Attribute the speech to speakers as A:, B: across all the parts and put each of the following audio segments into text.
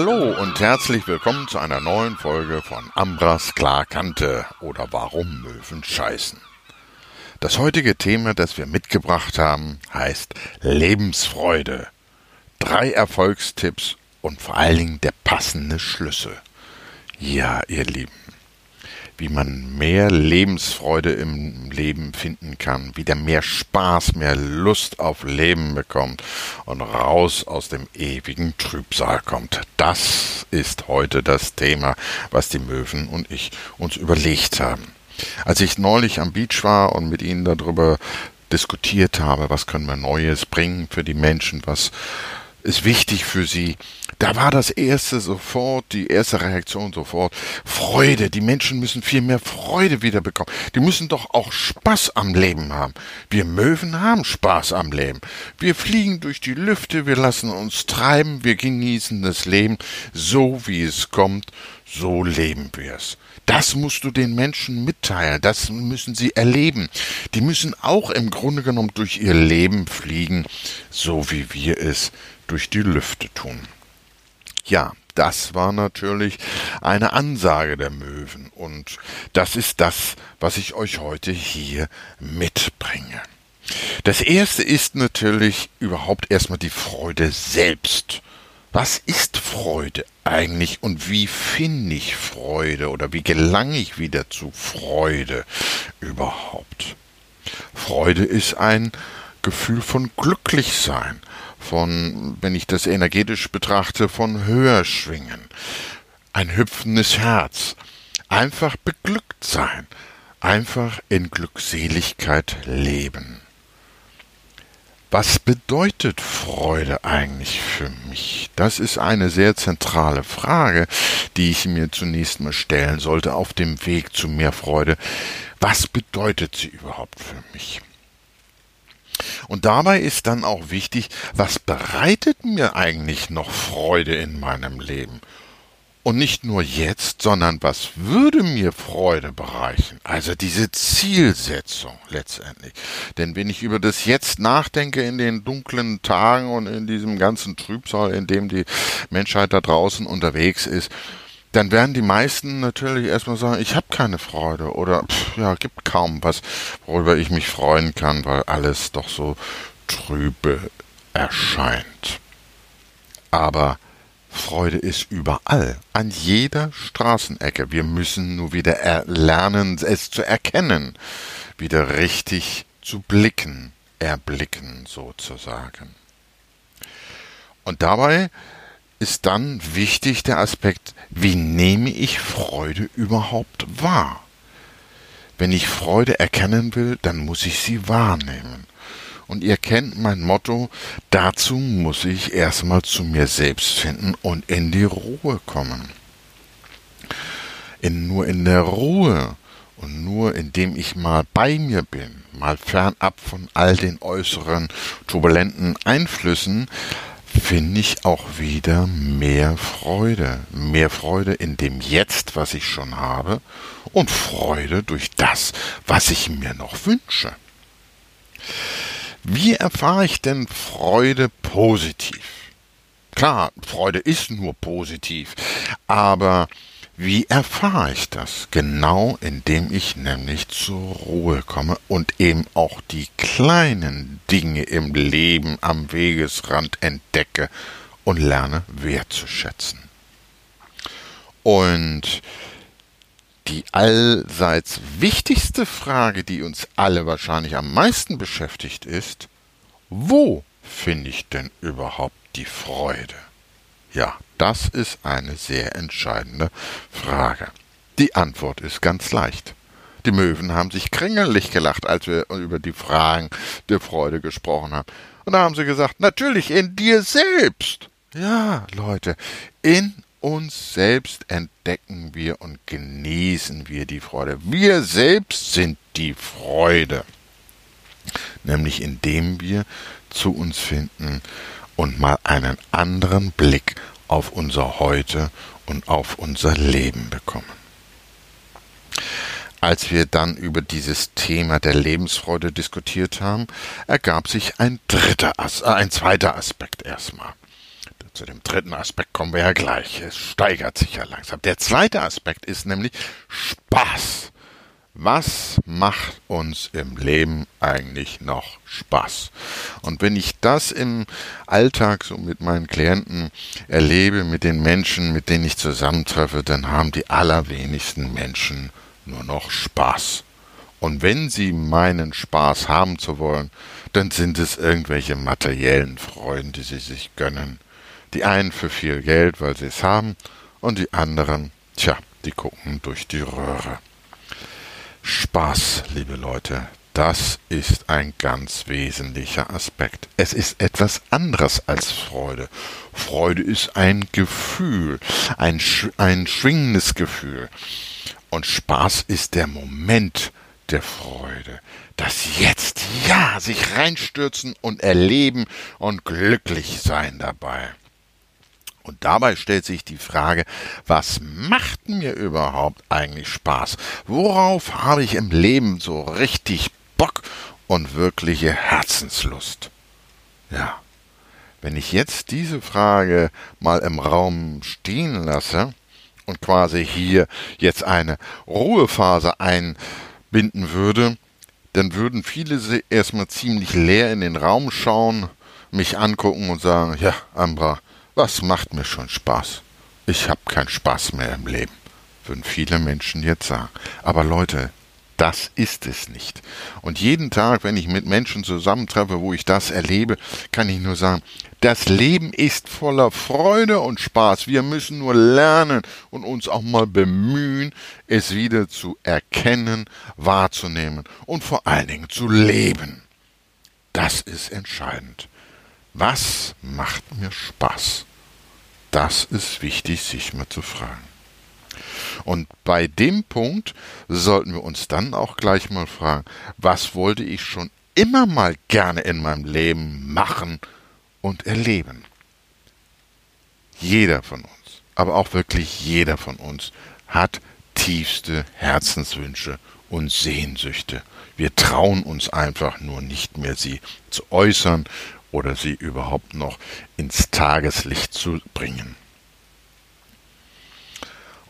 A: Hallo und herzlich willkommen zu einer neuen Folge von Ambras Klarkante oder Warum Möwen scheißen. Das heutige Thema, das wir mitgebracht haben, heißt Lebensfreude. Drei Erfolgstipps und vor allen Dingen der passende Schlüssel. Ja, ihr Lieben, wie man mehr Lebensfreude im Leben finden kann, wieder mehr Spaß, mehr Lust auf Leben bekommt und raus aus dem ewigen Trübsal kommt. Das ist heute das Thema, was die Möwen und ich uns überlegt haben. Als ich neulich am Beach war und mit ihnen darüber diskutiert habe, was können wir Neues bringen für die Menschen, was ist wichtig für sie, da war das erste sofort, die erste Reaktion sofort Freude. Die Menschen müssen viel mehr Freude wiederbekommen. Die müssen doch auch Spaß am Leben haben. Wir Möwen haben Spaß am Leben. Wir fliegen durch die Lüfte, wir lassen uns treiben, wir genießen das Leben so wie es kommt, so leben wir es. Das musst du den Menschen mitteilen, das müssen sie erleben. Die müssen auch im Grunde genommen durch ihr Leben fliegen, so wie wir es durch die Lüfte tun. Ja, das war natürlich eine Ansage der Möwen und das ist das, was ich euch heute hier mitbringe. Das erste ist natürlich überhaupt erstmal die Freude selbst. Was ist Freude eigentlich und wie finde ich Freude oder wie gelange ich wieder zu Freude überhaupt? Freude ist ein Gefühl von Glücklichsein, von, wenn ich das energetisch betrachte, von höher schwingen, ein hüpfendes Herz, einfach beglückt sein, einfach in Glückseligkeit leben. Was bedeutet Freude eigentlich für mich? Das ist eine sehr zentrale Frage, die ich mir zunächst mal stellen sollte auf dem Weg zu mehr Freude. Was bedeutet sie überhaupt für mich? Und dabei ist dann auch wichtig, was bereitet mir eigentlich noch Freude in meinem Leben? Und nicht nur jetzt, sondern was würde mir Freude bereichen? Also diese Zielsetzung letztendlich. Denn wenn ich über das Jetzt nachdenke in den dunklen Tagen und in diesem ganzen Trübsal, in dem die Menschheit da draußen unterwegs ist, dann werden die meisten natürlich erstmal sagen, ich habe keine Freude oder pff, ja, gibt kaum was, worüber ich mich freuen kann, weil alles doch so trübe erscheint. Aber Freude ist überall, an jeder Straßenecke. Wir müssen nur wieder lernen, es zu erkennen, wieder richtig zu blicken, erblicken sozusagen. Und dabei ist dann wichtig der Aspekt, wie nehme ich Freude überhaupt wahr? Wenn ich Freude erkennen will, dann muss ich sie wahrnehmen. Und ihr kennt mein Motto, dazu muss ich erstmal zu mir selbst finden und in die Ruhe kommen. In, nur in der Ruhe und nur indem ich mal bei mir bin, mal fernab von all den äußeren turbulenten Einflüssen, finde ich auch wieder mehr Freude. Mehr Freude in dem Jetzt, was ich schon habe, und Freude durch das, was ich mir noch wünsche. Wie erfahre ich denn Freude positiv? Klar, Freude ist nur positiv, aber wie erfahre ich das? Genau indem ich nämlich zur Ruhe komme und eben auch die kleinen Dinge im Leben am Wegesrand entdecke und lerne wertzuschätzen. Und die allseits wichtigste Frage, die uns alle wahrscheinlich am meisten beschäftigt, ist, wo finde ich denn überhaupt die Freude? Ja, das ist eine sehr entscheidende Frage. Die Antwort ist ganz leicht. Die Möwen haben sich kringelig gelacht, als wir über die Fragen der Freude gesprochen haben. Und da haben sie gesagt, natürlich in dir selbst. Ja, Leute, in uns selbst entdecken wir und genießen wir die Freude. Wir selbst sind die Freude. Nämlich indem wir zu uns finden und mal einen anderen Blick auf unser Heute und auf unser Leben bekommen. Als wir dann über dieses Thema der Lebensfreude diskutiert haben, ergab sich ein dritter, äh, ein zweiter Aspekt erstmal. Zu dem dritten Aspekt kommen wir ja gleich. Es steigert sich ja langsam. Der zweite Aspekt ist nämlich Spaß. Was macht uns im Leben eigentlich noch Spaß? Und wenn ich das im Alltag so mit meinen Klienten erlebe, mit den Menschen, mit denen ich zusammentreffe, dann haben die allerwenigsten Menschen nur noch Spaß. Und wenn sie meinen, Spaß haben zu wollen, dann sind es irgendwelche materiellen Freuden, die sie sich gönnen. Die einen für viel Geld, weil sie es haben, und die anderen, tja, die gucken durch die Röhre. Spaß, liebe Leute, das ist ein ganz wesentlicher Aspekt. Es ist etwas anderes als Freude. Freude ist ein Gefühl, ein, ein schwingendes Gefühl. Und Spaß ist der Moment der Freude. Das Jetzt, ja, sich reinstürzen und erleben und glücklich sein dabei. Und dabei stellt sich die Frage, was macht mir überhaupt eigentlich Spaß? Worauf habe ich im Leben so richtig Bock und wirkliche Herzenslust? Ja, wenn ich jetzt diese Frage mal im Raum stehen lasse und quasi hier jetzt eine Ruhephase einbinden würde, dann würden viele erstmal ziemlich leer in den Raum schauen, mich angucken und sagen, ja, Ambra, was macht mir schon Spaß? Ich habe keinen Spaß mehr im Leben, würden viele Menschen jetzt sagen. Aber Leute, das ist es nicht. Und jeden Tag, wenn ich mit Menschen zusammentreffe, wo ich das erlebe, kann ich nur sagen, das Leben ist voller Freude und Spaß. Wir müssen nur lernen und uns auch mal bemühen, es wieder zu erkennen, wahrzunehmen und vor allen Dingen zu leben. Das ist entscheidend. Was macht mir Spaß? Das ist wichtig, sich mal zu fragen. Und bei dem Punkt sollten wir uns dann auch gleich mal fragen, was wollte ich schon immer mal gerne in meinem Leben machen und erleben? Jeder von uns, aber auch wirklich jeder von uns hat tiefste Herzenswünsche und Sehnsüchte. Wir trauen uns einfach nur nicht mehr, sie zu äußern oder sie überhaupt noch ins Tageslicht zu bringen.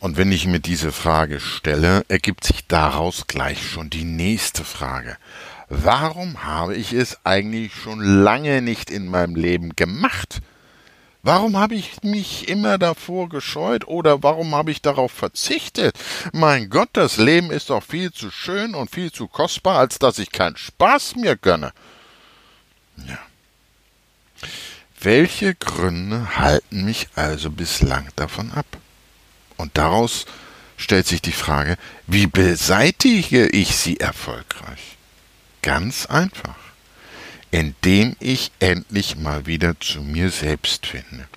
A: Und wenn ich mir diese Frage stelle, ergibt sich daraus gleich schon die nächste Frage. Warum habe ich es eigentlich schon lange nicht in meinem Leben gemacht? Warum habe ich mich immer davor gescheut oder warum habe ich darauf verzichtet? Mein Gott, das Leben ist doch viel zu schön und viel zu kostbar, als dass ich keinen Spaß mir gönne. Ja. Welche Gründe halten mich also bislang davon ab? Und daraus stellt sich die Frage, wie beseitige ich sie erfolgreich? Ganz einfach, indem ich endlich mal wieder zu mir selbst finde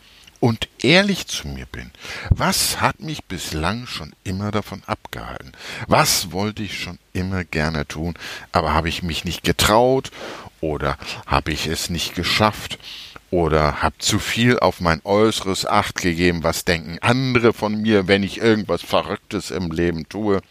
A: und ehrlich zu mir bin. Was hat mich bislang schon immer davon abgehalten? Was wollte ich schon immer gerne tun, aber habe ich mich nicht getraut oder habe ich es nicht geschafft? oder hab zu viel auf mein Äußeres Acht gegeben, was denken andere von mir, wenn ich irgendwas Verrücktes im Leben tue.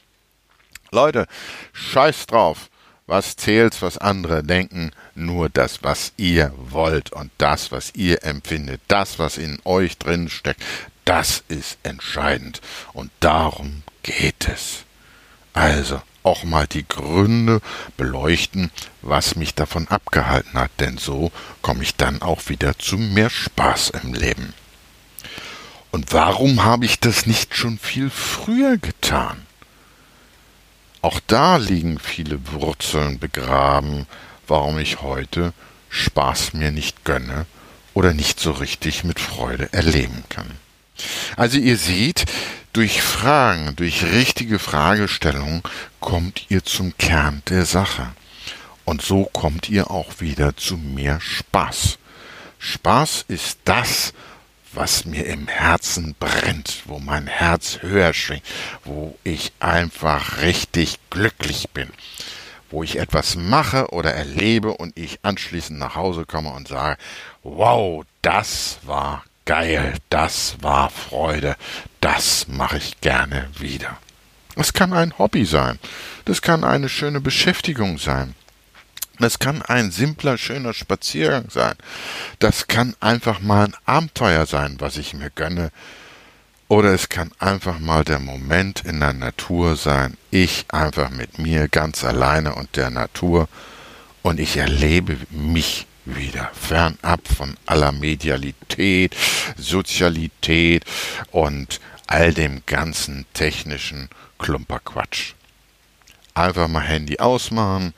A: Leute, scheiß drauf, was zählt, was andere denken, nur das, was ihr wollt und das, was ihr empfindet, das, was in euch drin steckt, das ist entscheidend und darum geht es. Also, auch mal die Gründe beleuchten, was mich davon abgehalten hat, denn so komme ich dann auch wieder zu mehr Spaß im Leben. Und warum habe ich das nicht schon viel früher getan? Auch da liegen viele Wurzeln begraben, warum ich heute Spaß mir nicht gönne oder nicht so richtig mit Freude erleben kann. Also ihr seht, durch Fragen, durch richtige Fragestellungen kommt ihr zum Kern der Sache. Und so kommt ihr auch wieder zu mehr Spaß. Spaß ist das, was mir im Herzen brennt, wo mein Herz höher schwingt, wo ich einfach richtig glücklich bin, wo ich etwas mache oder erlebe und ich anschließend nach Hause komme und sage, wow, das war geil, das war Freude, das mache ich gerne wieder. Es kann ein Hobby sein, das kann eine schöne Beschäftigung sein, Das kann ein simpler, schöner Spaziergang sein. Das kann einfach mal ein Abenteuer sein, was ich mir gönne. Oder es kann einfach mal der Moment in der Natur sein. Ich einfach mit mir ganz alleine und der Natur. Und ich erlebe mich wieder fernab von aller Medialität, Sozialität und all dem ganzen technischen Klumperquatsch. Einfach mal Handy ausmachen,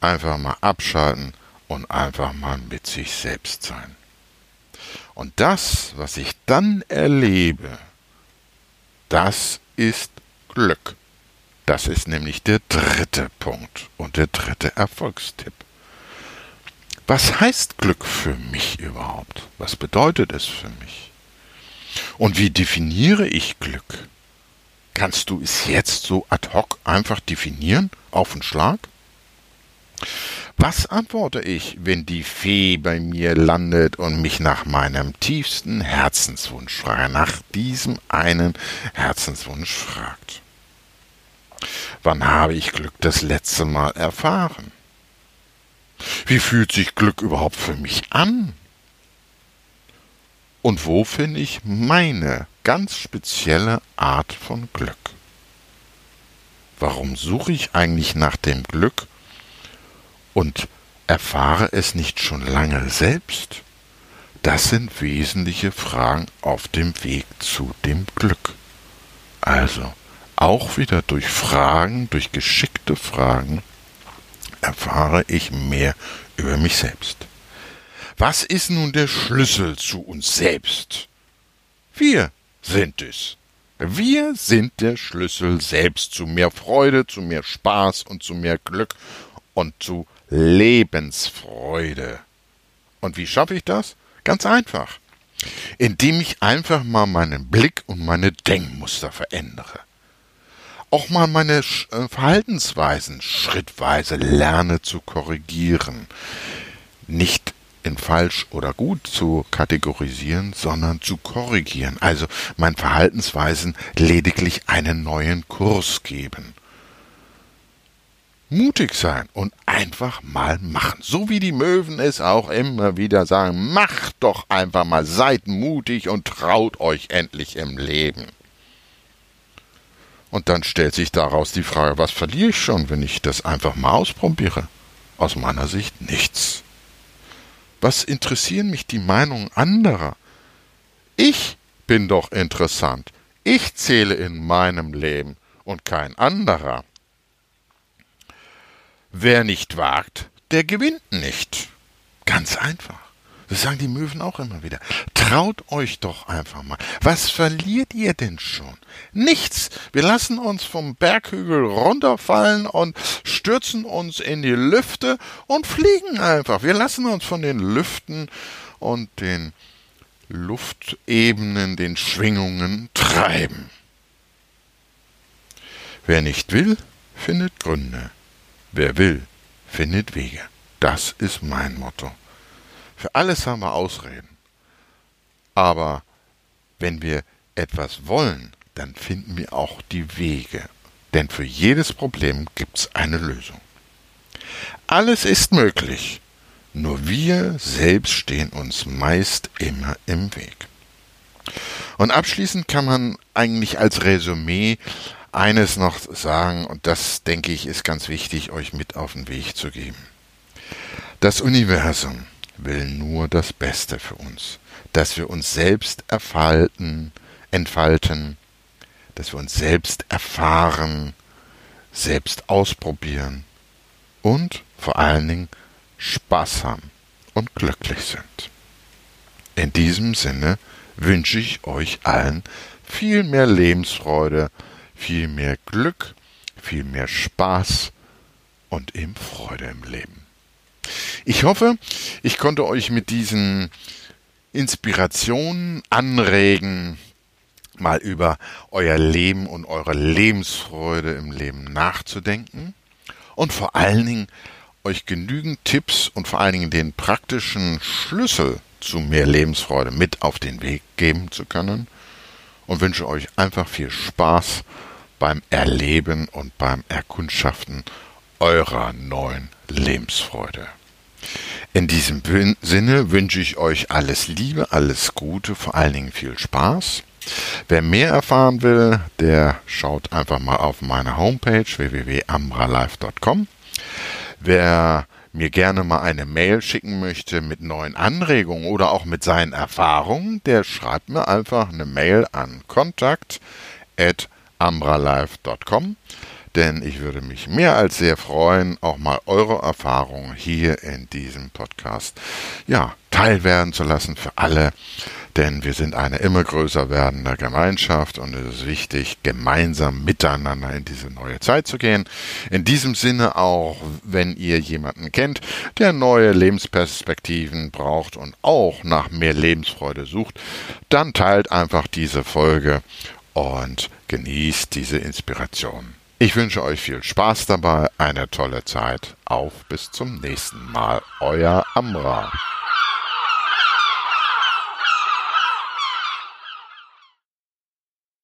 A: einfach mal abschalten und einfach mal mit sich selbst sein. Und das, was ich dann erlebe, das ist Glück. Das ist nämlich der dritte Punkt und der dritte Erfolgstipp. Was heißt Glück für mich überhaupt? Was bedeutet es für mich? Und wie definiere ich Glück? Kannst du es jetzt so ad hoc einfach definieren, auf den Schlag? Was antworte ich, wenn die Fee bei mir landet und mich nach meinem tiefsten Herzenswunsch fragt, nach diesem einen Herzenswunsch fragt? Wann habe ich Glück das letzte Mal erfahren? Wie fühlt sich Glück überhaupt für mich an? Und wo finde ich meine ganz spezielle Art von Glück? Warum suche ich eigentlich nach dem Glück und erfahre es nicht schon lange selbst? Das sind wesentliche Fragen auf dem Weg zu dem Glück. Also, auch wieder durch Fragen, durch geschickte Fragen, erfahre ich mehr über mich selbst. Was ist nun der Schlüssel zu uns selbst? Wir sind es. Wir sind der Schlüssel selbst zu mehr Freude, zu mehr Spaß und zu mehr Glück und zu Lebensfreude. Und wie schaffe ich das? Ganz einfach. Indem ich einfach mal meinen Blick und meine Denkmuster verändere. Auch mal meine äh, Verhaltensweisen schrittweise lerne zu korrigieren. Nicht in falsch oder gut zu kategorisieren, sondern zu korrigieren. Also meinen Verhaltensweisen lediglich einen neuen Kurs geben mutig sein und einfach mal machen. So wie die Möwen es auch immer wieder sagen, macht doch einfach mal, seid mutig und traut euch endlich im Leben. Und dann stellt sich daraus die Frage, was verliere ich schon, wenn ich das einfach mal ausprobiere? Aus meiner Sicht nichts. Was interessieren mich die Meinungen anderer? Ich bin doch interessant. Ich zähle in meinem Leben und kein anderer. Wer nicht wagt, der gewinnt nicht. Ganz einfach. Das sagen die Möwen auch immer wieder. Traut euch doch einfach mal. Was verliert ihr denn schon? Nichts. Wir lassen uns vom Berghügel runterfallen und stürzen uns in die Lüfte und fliegen einfach. Wir lassen uns von den Lüften und den Luftebenen, den Schwingungen treiben. Wer nicht will, findet Gründe. Wer will, findet Wege. Das ist mein Motto. Für alles haben wir Ausreden. Aber wenn wir etwas wollen, dann finden wir auch die Wege. Denn für jedes Problem gibt es eine Lösung. Alles ist möglich, nur wir selbst stehen uns meist immer im Weg. Und abschließend kann man eigentlich als Resümee eines noch sagen, und das denke ich ist ganz wichtig, euch mit auf den Weg zu geben. Das Universum will nur das Beste für uns, dass wir uns selbst erfalten, entfalten, dass wir uns selbst erfahren, selbst ausprobieren und vor allen Dingen Spaß haben und glücklich sind. In diesem Sinne wünsche ich euch allen viel mehr Lebensfreude, viel mehr Glück, viel mehr Spaß und eben Freude im Leben. Ich hoffe, ich konnte euch mit diesen Inspirationen anregen, mal über euer Leben und eure Lebensfreude im Leben nachzudenken und vor allen Dingen euch genügend Tipps und vor allen Dingen den praktischen Schlüssel zu mehr Lebensfreude mit auf den Weg geben zu können und wünsche euch einfach viel Spaß beim Erleben und beim Erkundschaften eurer neuen Lebensfreude. In diesem Sinne wünsche ich euch alles Liebe, alles Gute, vor allen Dingen viel Spaß. Wer mehr erfahren will, der schaut einfach mal auf meine Homepage www.ambralife.com. Wer mir gerne mal eine Mail schicken möchte mit neuen Anregungen oder auch mit seinen Erfahrungen, der schreibt mir einfach eine Mail an kontakt@ambralife.com denn ich würde mich mehr als sehr freuen, auch mal eure Erfahrungen hier in diesem Podcast ja, teilwerden zu lassen für alle, denn wir sind eine immer größer werdende Gemeinschaft und es ist wichtig, gemeinsam miteinander in diese neue Zeit zu gehen. In diesem Sinne auch, wenn ihr jemanden kennt, der neue Lebensperspektiven braucht und auch nach mehr Lebensfreude sucht, dann teilt einfach diese Folge und genießt diese Inspiration. Ich wünsche euch viel Spaß dabei, eine tolle Zeit. Auf bis zum nächsten Mal. Euer Amra.